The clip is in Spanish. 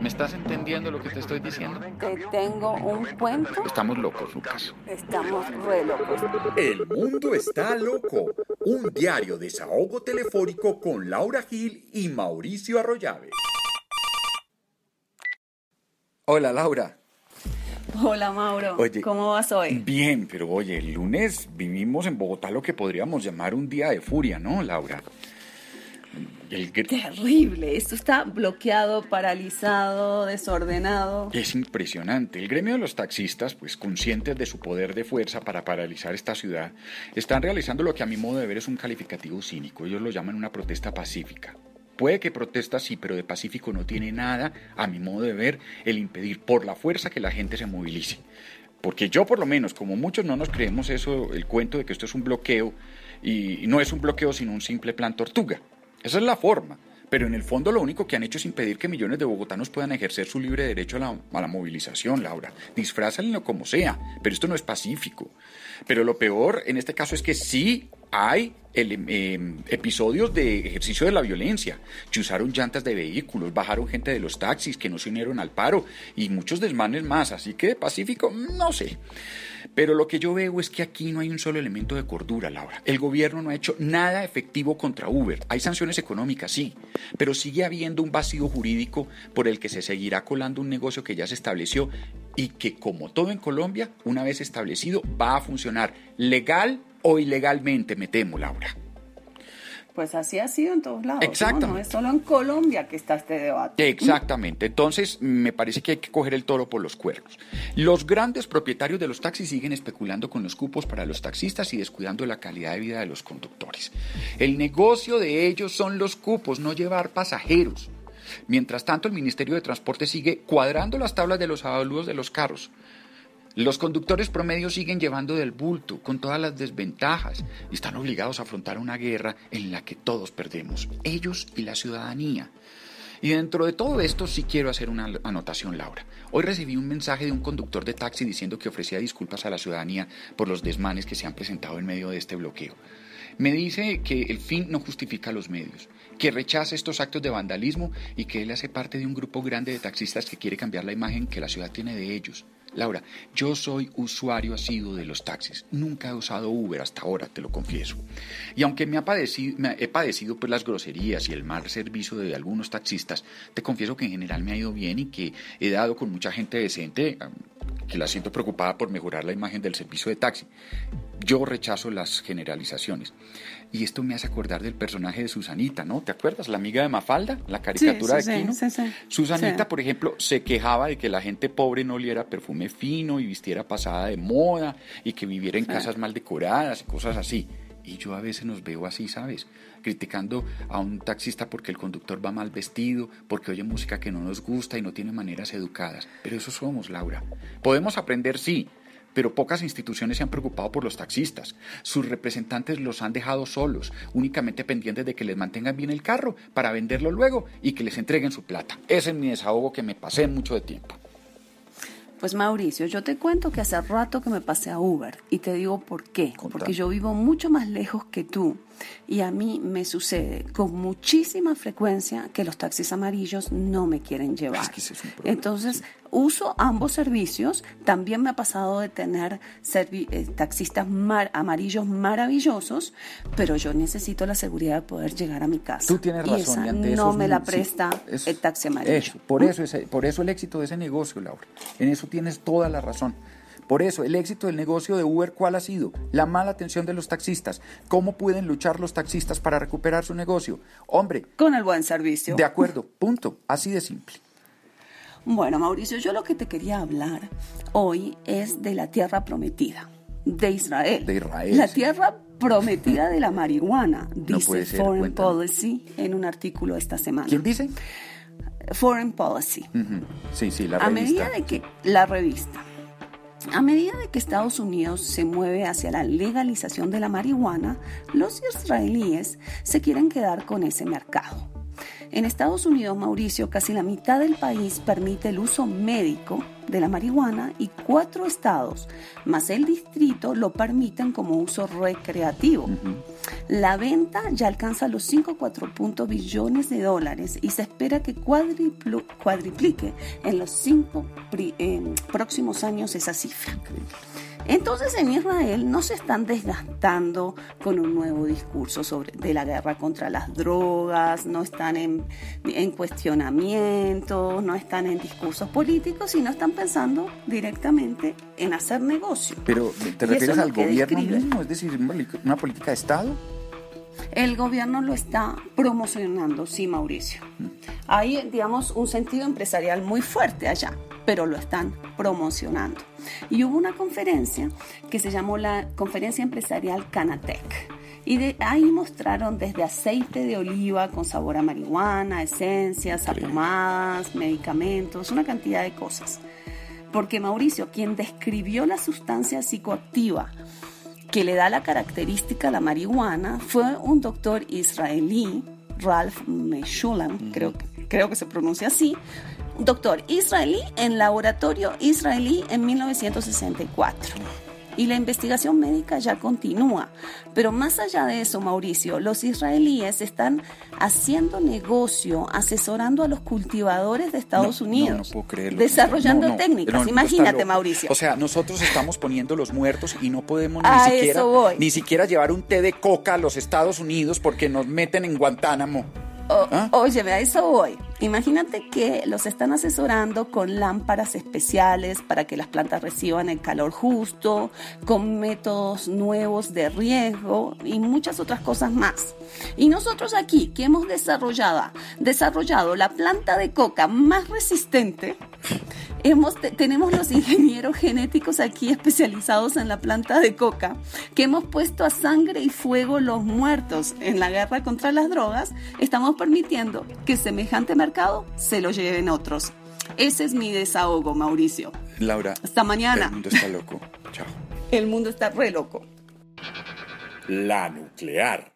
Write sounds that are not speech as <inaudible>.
¿Me estás entendiendo lo que te estoy diciendo? Te tengo un cuento. Estamos locos, Lucas. Estamos re locos. El mundo está loco. Un diario desahogo telefónico con Laura Gil y Mauricio Arroyave. Hola, Laura. Hola, Mauro. Oye, ¿Cómo vas hoy? Bien, pero oye, el lunes vivimos en Bogotá lo que podríamos llamar un día de furia, ¿no, Laura? El Terrible. Esto está bloqueado, paralizado, desordenado. Es impresionante. El gremio de los taxistas, pues conscientes de su poder de fuerza para paralizar esta ciudad, están realizando lo que a mi modo de ver es un calificativo cínico. Ellos lo llaman una protesta pacífica. Puede que protesta sí, pero de pacífico no tiene nada, a mi modo de ver, el impedir por la fuerza que la gente se movilice. Porque yo por lo menos, como muchos no nos creemos eso, el cuento de que esto es un bloqueo, y no es un bloqueo sino un simple plan tortuga. Esa es la forma. Pero en el fondo lo único que han hecho es impedir que millones de bogotanos puedan ejercer su libre derecho a la, la movilización, Laura. Disfrázanlo como sea, pero esto no es pacífico. Pero lo peor en este caso es que sí hay ele- eh, episodios de ejercicio de la violencia. Chuzaron llantas de vehículos, bajaron gente de los taxis que no se unieron al paro y muchos desmanes más. Así que pacífico, no sé. Pero lo que yo veo es que aquí no hay un solo elemento de cordura, Laura. El gobierno no ha hecho nada efectivo contra Uber. Hay sanciones económicas, sí, pero sigue habiendo un vacío jurídico por el que se seguirá colando un negocio que ya se estableció y que, como todo en Colombia, una vez establecido, va a funcionar legal o ilegalmente, me temo, Laura. Pues así ha sido en todos lados. ¿no? Exactamente. No es solo en Colombia que está este debate. Exactamente. Entonces, me parece que hay que coger el toro por los cuernos. Los grandes propietarios de los taxis siguen especulando con los cupos para los taxistas y descuidando la calidad de vida de los conductores. El negocio de ellos son los cupos, no llevar pasajeros. Mientras tanto, el Ministerio de Transporte sigue cuadrando las tablas de los avalúos de los carros. Los conductores promedios siguen llevando del bulto, con todas las desventajas, y están obligados a afrontar una guerra en la que todos perdemos, ellos y la ciudadanía. Y dentro de todo esto sí quiero hacer una anotación, Laura. Hoy recibí un mensaje de un conductor de taxi diciendo que ofrecía disculpas a la ciudadanía por los desmanes que se han presentado en medio de este bloqueo. Me dice que el fin no justifica los medios, que rechaza estos actos de vandalismo y que él hace parte de un grupo grande de taxistas que quiere cambiar la imagen que la ciudad tiene de ellos. Laura, yo soy usuario asiduo de los taxis. Nunca he usado Uber hasta ahora, te lo confieso. Y aunque me, ha padecido, me he padecido pues, las groserías y el mal servicio de algunos taxistas, te confieso que en general me ha ido bien y que he dado con mucha gente decente que la siento preocupada por mejorar la imagen del servicio de taxi. Yo rechazo las generalizaciones. Y esto me hace acordar del personaje de Susanita, ¿no? ¿Te acuerdas? La amiga de Mafalda, la caricatura sí, de Kino. sí, sí. Susanita, por ejemplo, se quejaba de que la gente pobre no oliera perfume fino y vistiera pasada de moda y que viviera en casas mal decoradas y cosas así. Y yo a veces nos veo así, ¿sabes? Criticando a un taxista porque el conductor va mal vestido, porque oye música que no nos gusta y no tiene maneras educadas. Pero eso somos, Laura. Podemos aprender, sí, pero pocas instituciones se han preocupado por los taxistas. Sus representantes los han dejado solos, únicamente pendientes de que les mantengan bien el carro para venderlo luego y que les entreguen su plata. Ese es mi desahogo que me pasé mucho de tiempo. Pues Mauricio, yo te cuento que hace rato que me pasé a Uber y te digo por qué. Porque yo vivo mucho más lejos que tú y a mí me sucede con muchísima frecuencia que los taxis amarillos no me quieren llevar. Es que es Entonces, uso ambos servicios. También me ha pasado de tener eh, taxistas mar- amarillos maravillosos, pero yo necesito la seguridad de poder llegar a mi casa. Tú tienes y razón. esa y ante no me la sí, presta eso- el taxi amarillo. Eso, por, eso ese- por eso el éxito de ese negocio, Laura. En eso tienes toda la razón. Por eso, el éxito del negocio de Uber, ¿cuál ha sido? La mala atención de los taxistas. ¿Cómo pueden luchar los taxistas para recuperar su negocio? Hombre, Con el buen servicio. de acuerdo, punto. Así de simple. Bueno, Mauricio, yo lo que te quería hablar hoy es de la tierra prometida, de Israel. De Israel, La sí. tierra prometida de la marihuana, <laughs> dice ser, Foreign cuéntame. Policy en un artículo esta semana. ¿Quién dice? Foreign Policy. Sí, sí, la a revista. medida de que la revista a medida de que Estados Unidos se mueve hacia la legalización de la marihuana, los israelíes se quieren quedar con ese mercado. En Estados Unidos, Mauricio, casi la mitad del país permite el uso médico de la marihuana y cuatro estados, más el distrito, lo permiten como uso recreativo. La venta ya alcanza los 5,4 billones de dólares y se espera que cuadriplique en los cinco próximos años esa cifra. Entonces en Israel no se están desgastando con un nuevo discurso sobre, de la guerra contra las drogas, no están en, en cuestionamientos, no están en discursos políticos, sino están pensando directamente en hacer negocio. Pero ¿te refieres al gobierno mismo? Es decir, una política de Estado. El gobierno lo está promocionando, sí, Mauricio. Mm. Hay, digamos, un sentido empresarial muy fuerte allá, pero lo están promocionando. Y hubo una conferencia que se llamó la Conferencia Empresarial Canatec. Y de ahí mostraron desde aceite de oliva con sabor a marihuana, esencias, apomadas, medicamentos, una cantidad de cosas. Porque Mauricio, quien describió la sustancia psicoactiva que le da la característica a la marihuana, fue un doctor israelí, Ralph Meshulam, creo, creo que se pronuncia así, doctor israelí en laboratorio israelí en 1964. Y la investigación médica ya continúa. Pero más allá de eso, Mauricio, los israelíes están haciendo negocio, asesorando a los cultivadores de Estados Unidos. No, puedo creerlo. Desarrollando técnicas. Imagínate, Mauricio. O sea, nosotros estamos poniendo los muertos y no podemos ni, siquiera, ni siquiera llevar un té de coca a los Estados Unidos porque nos meten en Guantánamo. ¿Ah? Oye, a eso voy. Imagínate que los están asesorando con lámparas especiales para que las plantas reciban el calor justo, con métodos nuevos de riego y muchas otras cosas más. Y nosotros aquí, que hemos desarrollado, desarrollado la planta de coca más resistente, Hemos, tenemos los ingenieros genéticos aquí especializados en la planta de coca, que hemos puesto a sangre y fuego los muertos en la guerra contra las drogas, estamos permitiendo que semejante mercado se lo lleven otros. Ese es mi desahogo, Mauricio. Laura. Hasta mañana. El mundo está loco. <laughs> Chao. El mundo está re loco. La nuclear.